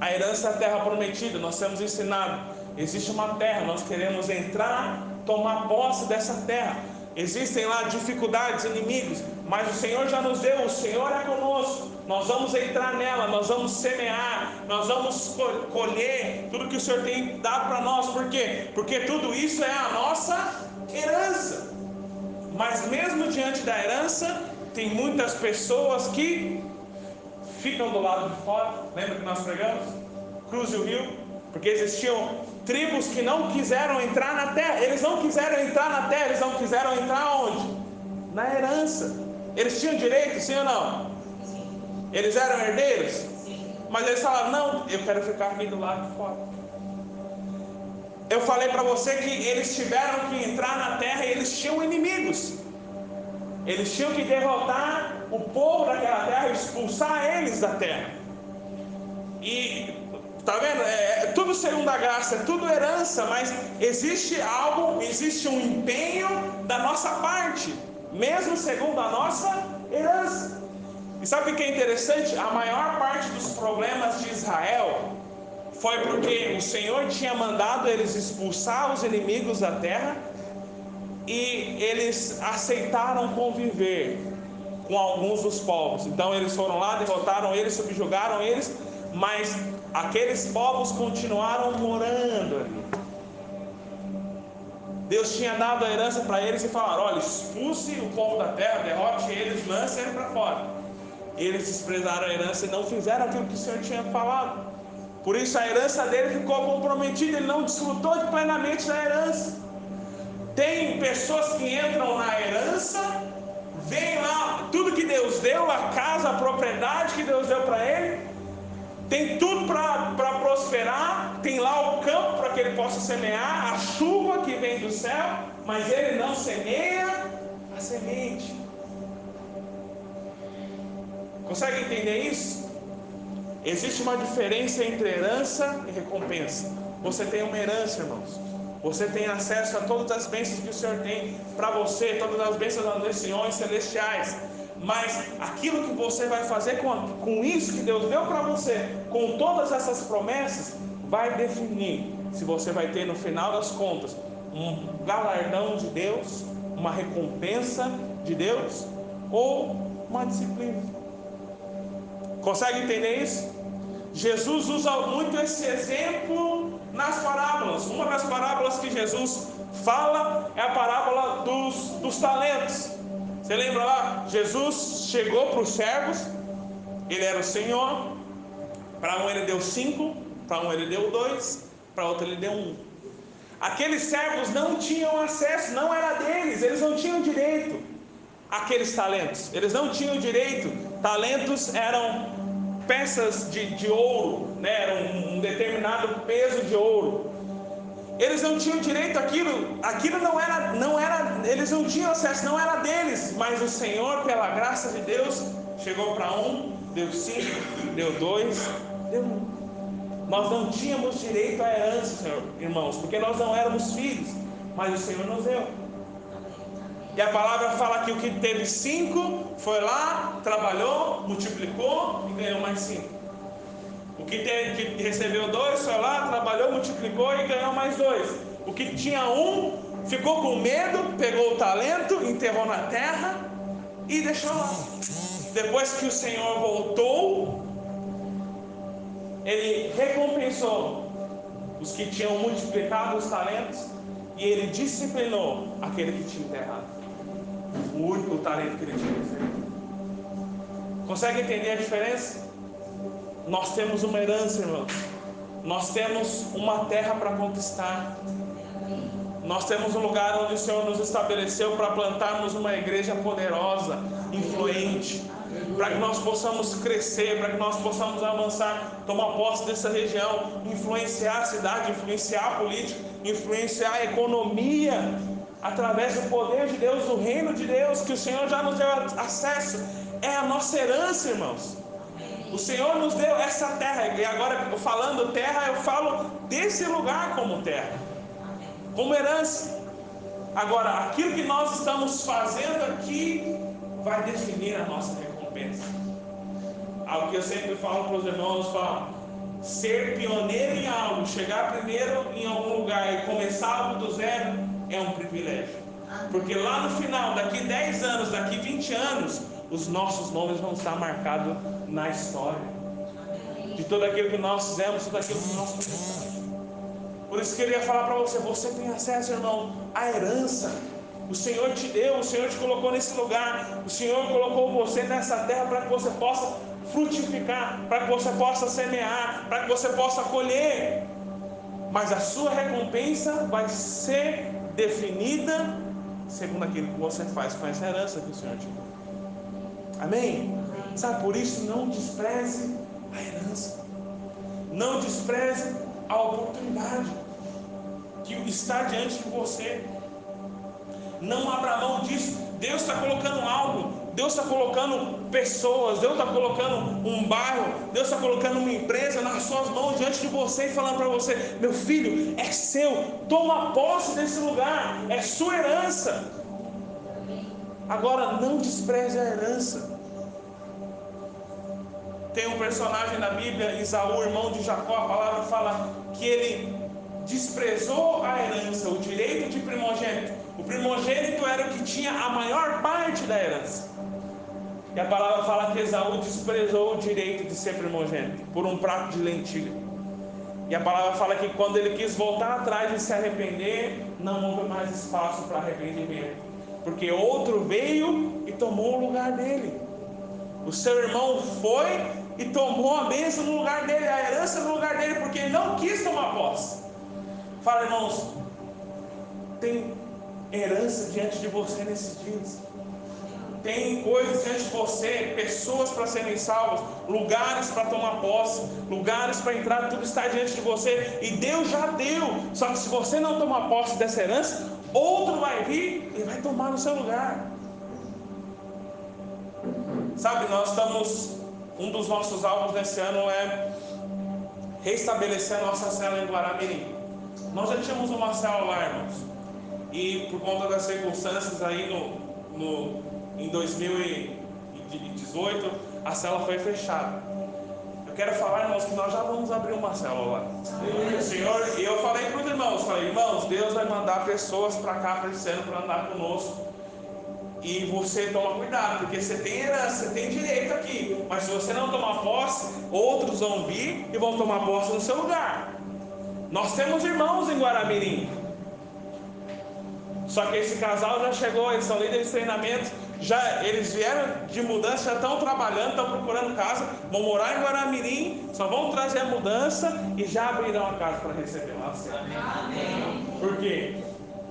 A herança é a terra prometida, nós temos ensinado. Existe uma terra, nós queremos entrar, tomar posse dessa terra. Existem lá dificuldades, inimigos, mas o Senhor já nos deu, o Senhor é conosco. Nós vamos entrar nela, nós vamos semear, nós vamos colher tudo que o Senhor tem dado para nós. Por quê? Porque tudo isso é a nossa herança. Mas mesmo diante da herança, tem muitas pessoas que ficam do lado de fora. Lembra que nós pregamos? Cruze o rio, porque existiam tribos que não quiseram entrar na terra. Eles não quiseram entrar na terra, eles não quiseram entrar onde? Na herança. Eles tinham direito, sim ou não? Eles eram herdeiros? Mas eles falaram: não, eu quero ficar aqui do lado de fora. Eu falei para você que eles tiveram que entrar na terra e eles tinham inimigos. Eles tinham que derrotar o povo daquela terra, expulsar eles da terra. E tá vendo? É, é tudo segunda graça, é tudo herança, mas existe algo, existe um empenho da nossa parte, mesmo segundo a nossa herança. E sabe o que é interessante? A maior parte dos problemas de Israel foi porque o Senhor tinha mandado eles expulsar os inimigos da terra e eles aceitaram conviver com alguns dos povos. Então eles foram lá, derrotaram eles, subjugaram eles, mas aqueles povos continuaram morando ali. Deus tinha dado a herança para eles e falaram: olha, expulse o povo da terra, derrote eles, lance eles para fora. Eles desprezaram a herança e não fizeram aquilo que o Senhor tinha falado. Por isso a herança dele ficou comprometida, ele não desfrutou plenamente da herança. Tem pessoas que entram na herança, vem lá tudo que Deus deu, a casa, a propriedade que Deus deu para ele, tem tudo para prosperar, tem lá o campo para que ele possa semear, a chuva que vem do céu, mas ele não semeia a semente. Consegue entender isso? Existe uma diferença entre herança e recompensa. Você tem uma herança, irmãos. Você tem acesso a todas as bênçãos que o Senhor tem para você, todas as bênçãos das nações celestiais. Mas aquilo que você vai fazer com, com isso que Deus deu para você, com todas essas promessas, vai definir se você vai ter no final das contas um galardão de Deus, uma recompensa de Deus ou uma disciplina. Consegue entender isso? Jesus usa muito esse exemplo nas parábolas. Uma das parábolas que Jesus fala é a parábola dos, dos talentos. Você lembra lá? Jesus chegou para os servos, ele era o Senhor. Para um ele deu cinco, para um ele deu dois, para outro ele deu um. Aqueles servos não tinham acesso, não era deles, eles não tinham direito àqueles talentos, eles não tinham direito. Talentos eram peças de, de ouro, né? era um, um determinado peso de ouro. Eles não tinham direito àquilo, aquilo não era, não era, eles não tinham acesso, não era deles, mas o Senhor, pela graça de Deus, chegou para um, deu cinco, deu dois, deu um. Nós não tínhamos direito à herança, Senhor, irmãos, porque nós não éramos filhos, mas o Senhor nos deu. E a palavra fala que o que teve cinco foi lá, trabalhou, multiplicou e ganhou mais cinco. Que, teve, que recebeu dois foi lá, trabalhou, multiplicou e ganhou mais dois. O que tinha um ficou com medo, pegou o talento, enterrou na terra e deixou lá. Depois que o Senhor voltou, ele recompensou os que tinham multiplicado os talentos e ele disciplinou aquele que tinha enterrado o único talento que ele tinha. Consegue entender a diferença? Nós temos uma herança, irmãos. Nós temos uma terra para conquistar. Nós temos um lugar onde o Senhor nos estabeleceu para plantarmos uma igreja poderosa, influente, para que nós possamos crescer, para que nós possamos avançar, tomar posse dessa região, influenciar a cidade, influenciar a política, influenciar a economia, através do poder de Deus, do reino de Deus, que o Senhor já nos deu acesso, é a nossa herança, irmãos. O Senhor nos deu essa terra, e agora falando terra, eu falo desse lugar como terra, como herança. Agora, aquilo que nós estamos fazendo aqui vai definir a nossa recompensa. Algo que eu sempre falo para os irmãos, falo, ser pioneiro em algo, chegar primeiro em algum lugar e começar algo do zero é um privilégio. Porque lá no final, daqui 10 anos, daqui 20 anos, os nossos nomes vão estar marcados na história. De tudo aquilo que nós fizemos, tudo aquilo que nós fizemos. Por isso queria falar para você, você tem acesso, irmão, à herança. O Senhor te deu, o Senhor te colocou nesse lugar, o Senhor colocou você nessa terra para que você possa frutificar, para que você possa semear, para que você possa colher. Mas a sua recompensa vai ser definida segundo aquilo que você faz com essa herança que o Senhor te deu. Amém? Sabe, por isso não despreze a herança. Não despreze a oportunidade que está diante de você. Não abra mão disso. Deus está colocando algo Deus está colocando pessoas, Deus está colocando um bairro, Deus está colocando uma empresa nas suas mãos diante de você e falando para você: meu filho, é seu, toma posse desse lugar, é sua herança. Agora não despreze a herança. Tem um personagem na Bíblia, Isaú, irmão de Jacó, a palavra fala que ele desprezou a herança, o direito de primogênito. O primogênito era o que tinha a maior parte da herança. E a palavra fala que Esaú desprezou o direito de ser primogênito por um prato de lentilha. E a palavra fala que quando ele quis voltar atrás e se arrepender, não houve mais espaço para arrependimento. Porque outro veio e tomou o lugar dele. O seu irmão foi e tomou a bênção no lugar dele, a herança no lugar dele, porque ele não quis tomar posse. Fala, irmãos, tem herança diante de você nesses dias tem coisas diante de você, pessoas para serem salvas, lugares para tomar posse, lugares para entrar, tudo está diante de você e Deus já deu. Só que se você não tomar posse dessa herança, outro vai vir e vai tomar no seu lugar. Sabe, nós estamos. Um dos nossos alvos nesse ano é restabelecer a nossa cela em Guaramirim. Nós já tínhamos uma cela lá, irmãos. E por conta das circunstâncias aí no, no em 2018, a cela foi fechada. Quero falar, irmãos, que nós já vamos abrir uma célula lá. Senhor, e eu falei para os irmãos, falei, irmãos, Deus vai mandar pessoas para cá para esse ano para andar conosco. E você toma cuidado, porque você tem herança, você tem direito aqui. Mas se você não tomar posse, outros vão vir e vão tomar posse no seu lugar. Nós temos irmãos em Guaramirim. Só que esse casal já chegou, eles são líderes de treinamento já eles vieram de mudança, já estão trabalhando, estão procurando casa, vão morar em Guaramirim, só vão trazer a mudança e já abrirão a casa para receber lá. Amém. Por quê?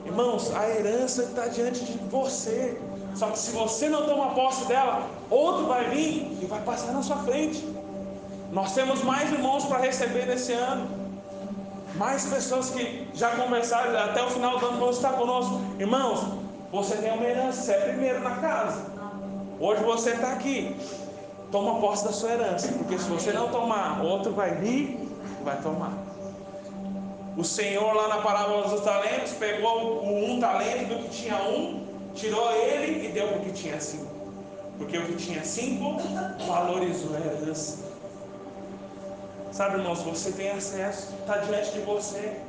Irmãos, a herança está diante de você. Só que se você não toma posse dela, outro vai vir e vai passar na sua frente. Nós temos mais irmãos para receber nesse ano. Mais pessoas que já conversaram até o final do ano vão estar conosco. Irmãos, você tem uma herança, você é primeiro na casa. Hoje você está aqui. Toma posse da sua herança, porque se você não tomar, outro vai vir e vai tomar. O Senhor, lá na parábola dos talentos, pegou o um talento do que tinha um, tirou ele e deu para o que tinha cinco. Porque o que tinha cinco valorizou a herança. Sabe, irmãos, você tem acesso, está diante de você.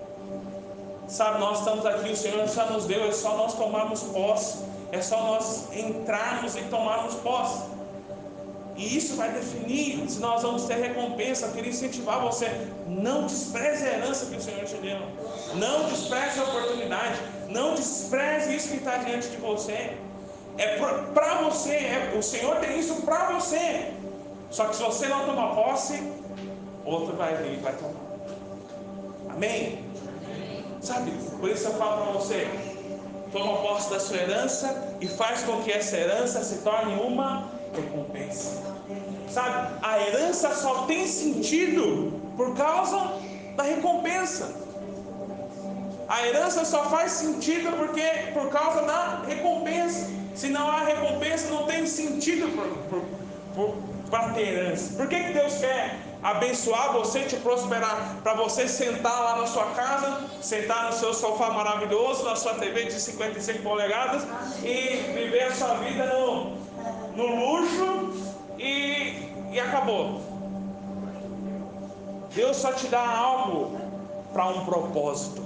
Sabe, nós estamos aqui, o Senhor já nos deu, é só nós tomarmos posse, é só nós entrarmos e tomarmos posse. E isso vai definir se nós vamos ter recompensa. Eu queria incentivar você. Não despreze a herança que o Senhor te deu. Não despreze a oportunidade. Não despreze isso que está diante de você. É para você. É, o Senhor tem isso para você. Só que se você não tomar posse, outro vai vir e vai tomar. Amém? Sabe? Por isso eu falo para você: toma posse da sua herança e faz com que essa herança se torne uma recompensa. Sabe? A herança só tem sentido por causa da recompensa. A herança só faz sentido porque por causa da recompensa. Se não há recompensa, não tem sentido para ter herança. Por que, que Deus quer abençoar você, te prosperar, para você sentar lá na sua casa, sentar no seu sofá maravilhoso, na sua TV de 55 polegadas e viver a sua vida no, no luxo e, e acabou. Deus só te dá algo para um propósito.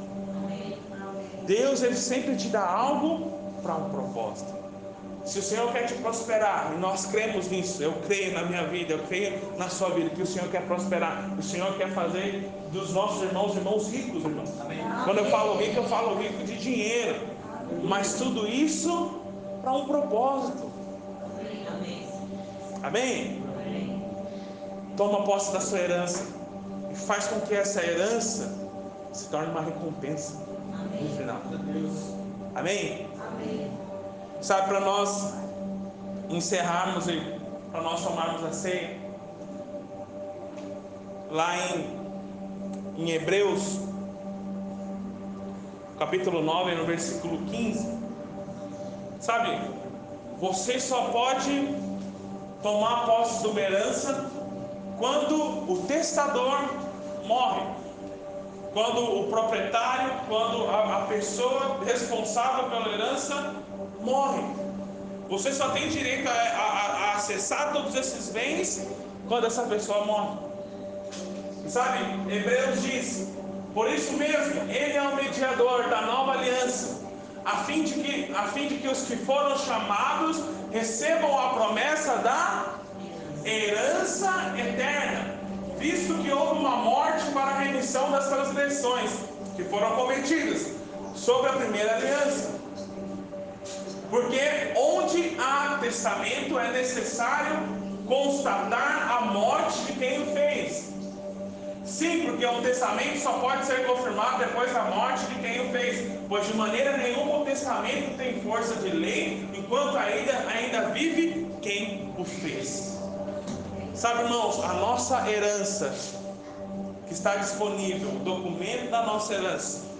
Deus ele sempre te dá algo para um propósito. Se o Senhor quer te prosperar, e nós cremos nisso, eu creio na minha vida, eu creio na sua vida, que o Senhor quer prosperar, o Senhor quer fazer dos nossos irmãos irmãos ricos, irmãos. Amém. Quando eu falo rico, eu falo rico de dinheiro, mas tudo isso para um propósito. Amém? Amém? Toma posse da sua herança e faz com que essa herança se torne uma recompensa no final. Amém? Amém. Sabe, para nós encerrarmos e para nós tomarmos a ceia, lá em, em Hebreus, capítulo 9, no versículo 15, sabe, você só pode tomar posse de uma herança quando o testador morre. Quando o proprietário, quando a, a pessoa responsável pela herança morre. Você só tem direito a, a, a acessar todos esses bens quando essa pessoa morre. Sabe, Hebreus diz: por isso mesmo, ele é o mediador da nova aliança, a fim de que, a fim de que os que foram chamados recebam a promessa da herança eterna, visto que houve uma morte para a remissão das transgressões que foram cometidas sobre a primeira aliança porque onde há testamento é necessário constatar a morte de quem o fez. Sim, porque um testamento só pode ser confirmado depois da morte de quem o fez, pois de maneira nenhuma o testamento tem força de lei enquanto ainda, ainda vive quem o fez. Sabe, irmãos, a nossa herança que está disponível, o documento da nossa herança,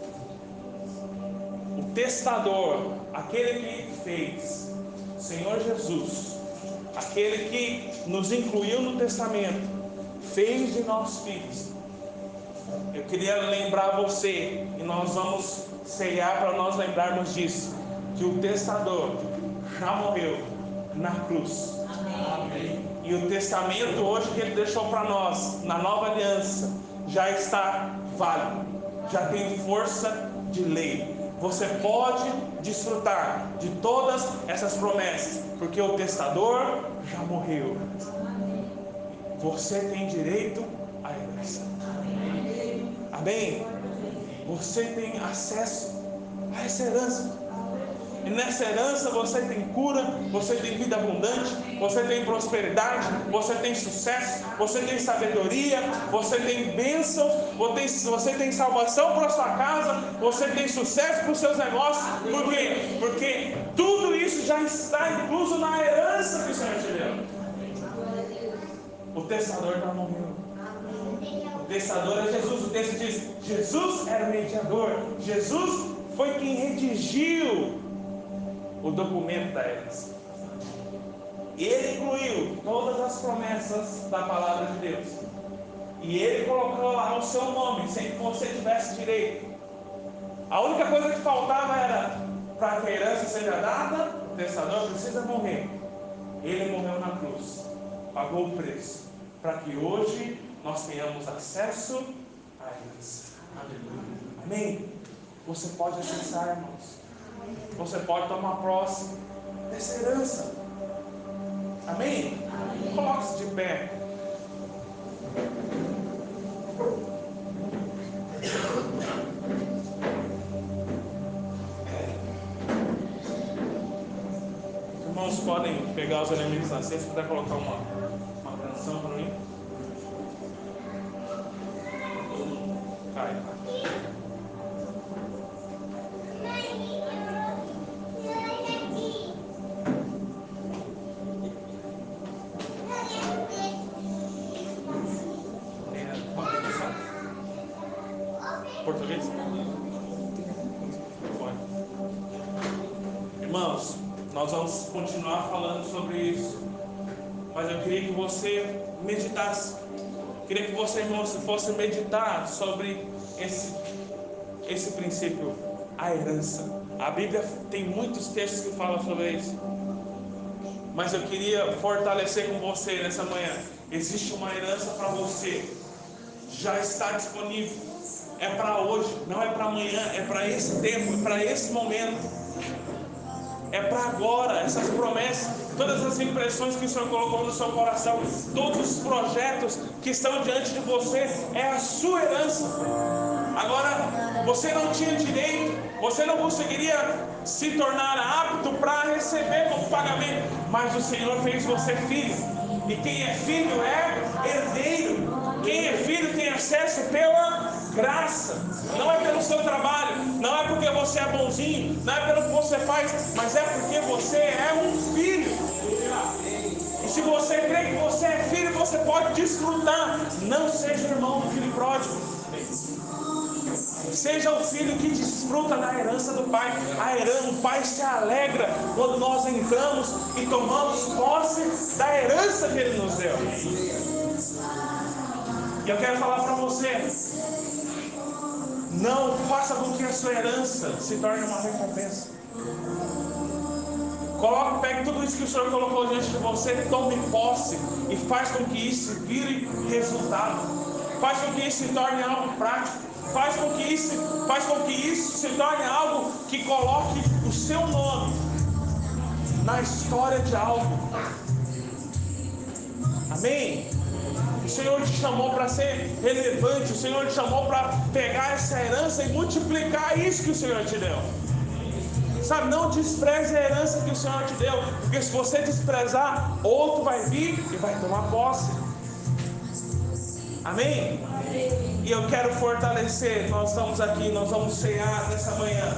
testador, aquele que fez, Senhor Jesus, aquele que nos incluiu no testamento, fez de nós filhos. Eu queria lembrar você, e nós vamos ceiar para nós lembrarmos disso, que o testador já morreu na cruz. Amém. E o testamento hoje que ele deixou para nós, na nova aliança, já está válido, já tem força de lei você pode desfrutar de todas essas promessas, porque o testador já morreu. Você tem direito à herança. Amém? Você tem acesso a essa herança. E nessa herança você tem cura, você tem vida abundante, você tem prosperidade, você tem sucesso, você tem sabedoria, você tem bênçãos, você tem salvação para sua casa, você tem sucesso para os seus negócios. Por quê? Porque tudo isso já está incluso na herança que o Senhor te deu. O testador está morrendo. O testador é Jesus. O texto diz: Jesus era o mediador. Jesus foi quem redigiu o documento da herança. Ele incluiu todas as promessas da palavra de Deus. E ele colocou lá o seu nome, sem que você tivesse direito. A única coisa que faltava era para que a herança seja dada, o testador precisa morrer. Ele morreu na cruz, pagou o preço, para que hoje nós tenhamos acesso à herança. Amém? Você pode acessar, irmãos. Você pode tomar posse dessa herança. Amém? Coloque-se de pé. Os irmãos podem pegar os elementos na cesta, puder colocar uma, uma canção para mim. Cai. Continuar falando sobre isso. Mas eu queria que você meditasse. Queria que você, irmãos, fosse meditar sobre esse, esse princípio, a herança. A Bíblia tem muitos textos que falam sobre isso. Mas eu queria fortalecer com você nessa manhã. Existe uma herança para você. Já está disponível. É para hoje, não é para amanhã, é para esse tempo, é para esse momento é para agora, essas promessas, todas as impressões que o Senhor colocou no seu coração, todos os projetos que estão diante de você, é a sua herança. Agora, você não tinha direito, você não conseguiria se tornar apto para receber como pagamento, mas o Senhor fez você filho, e quem é filho é herdeiro. Quem é filho tem acesso pela graça, não é pelo seu trabalho, não é porque você é bonzinho, não é pelo que você faz, mas é porque você é um filho. E se você crê que você é filho, você pode desfrutar. Não seja irmão do filho pródigo. Seja o filho que desfruta da herança do Pai. A herança, o Pai se alegra quando nós entramos e tomamos posse da herança que Ele nos deu. E eu quero falar para você, não faça com que a sua herança se torne uma recompensa. Coloque, pegue tudo isso que o Senhor colocou diante de você, tome posse e faz com que isso vire resultado. Faz com que isso se torne algo prático. Faz com que isso, faz com que isso se torne algo que coloque o seu nome na história de algo. Amém? O Senhor te chamou para ser relevante, o Senhor te chamou para pegar essa herança e multiplicar isso que o Senhor te deu. Sabe, não despreze a herança que o Senhor te deu, porque se você desprezar, outro vai vir e vai tomar posse. Amém? E eu quero fortalecer, nós estamos aqui, nós vamos cear nessa manhã.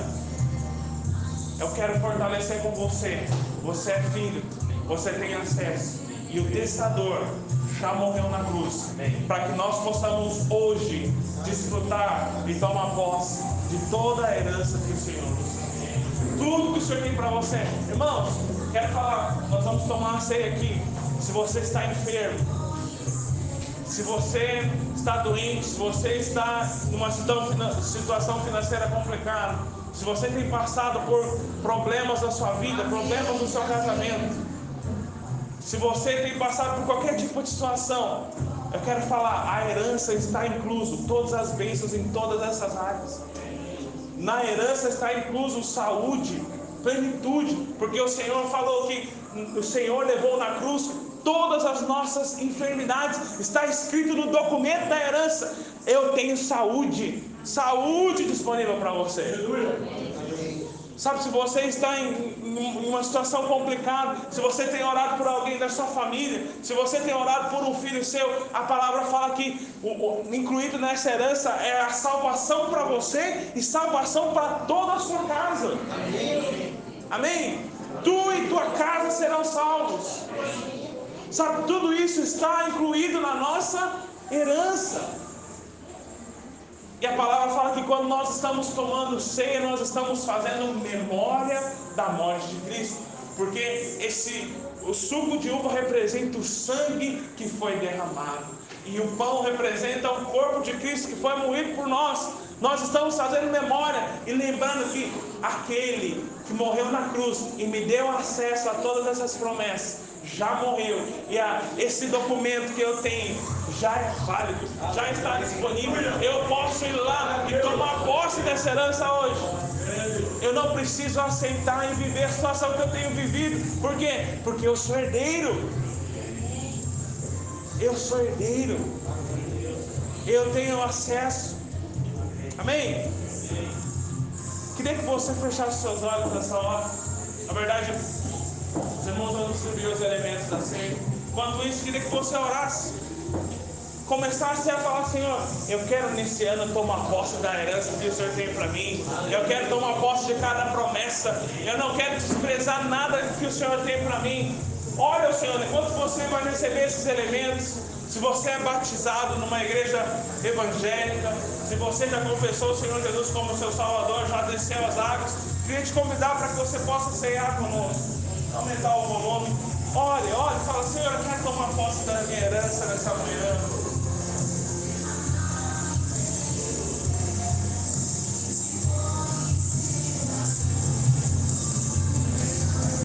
Eu quero fortalecer com você. Você é filho, você tem acesso. E o testador já morreu na cruz, para que nós possamos hoje desfrutar e tomar posse de toda a herança que o Senhor. Tudo que o Senhor tem para você. Irmãos, quero falar, nós vamos tomar a ceia aqui. Se você está enfermo, se você está doente, se você está numa situação financeira complicada, se você tem passado por problemas na sua vida, problemas no seu casamento, se você tem passado por qualquer tipo de situação, eu quero falar, a herança está incluso, todas as bênçãos em todas essas áreas. Na herança está incluso saúde, plenitude, porque o Senhor falou que o Senhor levou na cruz todas as nossas enfermidades. Está escrito no documento da herança. Eu tenho saúde, saúde disponível para você. Sabe, se você está em, em, uma situação complicada, se você tem orado por alguém da sua família, se você tem orado por um filho seu, a palavra fala que o, o, incluído nessa herança é a salvação para você e salvação para toda a sua casa. Amém. Amém? Tu e tua casa serão salvos. Sabe, tudo isso está incluído na nossa herança. E a palavra fala que quando nós estamos tomando ceia, nós estamos fazendo memória da morte de Cristo. Porque esse o suco de uva representa o sangue que foi derramado. E o pão representa o corpo de Cristo que foi moído por nós. Nós estamos fazendo memória e lembrando que aquele que morreu na cruz e me deu acesso a todas essas promessas já morreu. E a, esse documento que eu tenho já é válido, já está disponível. Eu posso ir lá e tomar posse dessa herança hoje. Eu não preciso aceitar e viver a situação que eu tenho vivido. Por quê? Porque eu sou herdeiro. Eu sou herdeiro. Eu tenho acesso. Amém? Queria que você fechasse seus olhos nessa hora. Na verdade, os irmãos vão distribuir os elementos da ceia. Enquanto isso, queria que você orasse. Começasse a falar, Senhor, eu quero nesse ano tomar posse da herança que o Senhor tem para mim. Eu quero tomar posse de cada promessa. Eu não quero desprezar nada que o Senhor tem para mim. Olha, Senhor, enquanto você vai receber esses elementos, se você é batizado numa igreja evangélica, se você já confessou o Senhor Jesus como seu Salvador, já desceu as águas, Queria te convidar para que você possa ceiar conosco. Aumentar o volume. Olhe, olhe, fala, Senhor, eu quero tomar posse da minha herança nessa manhã.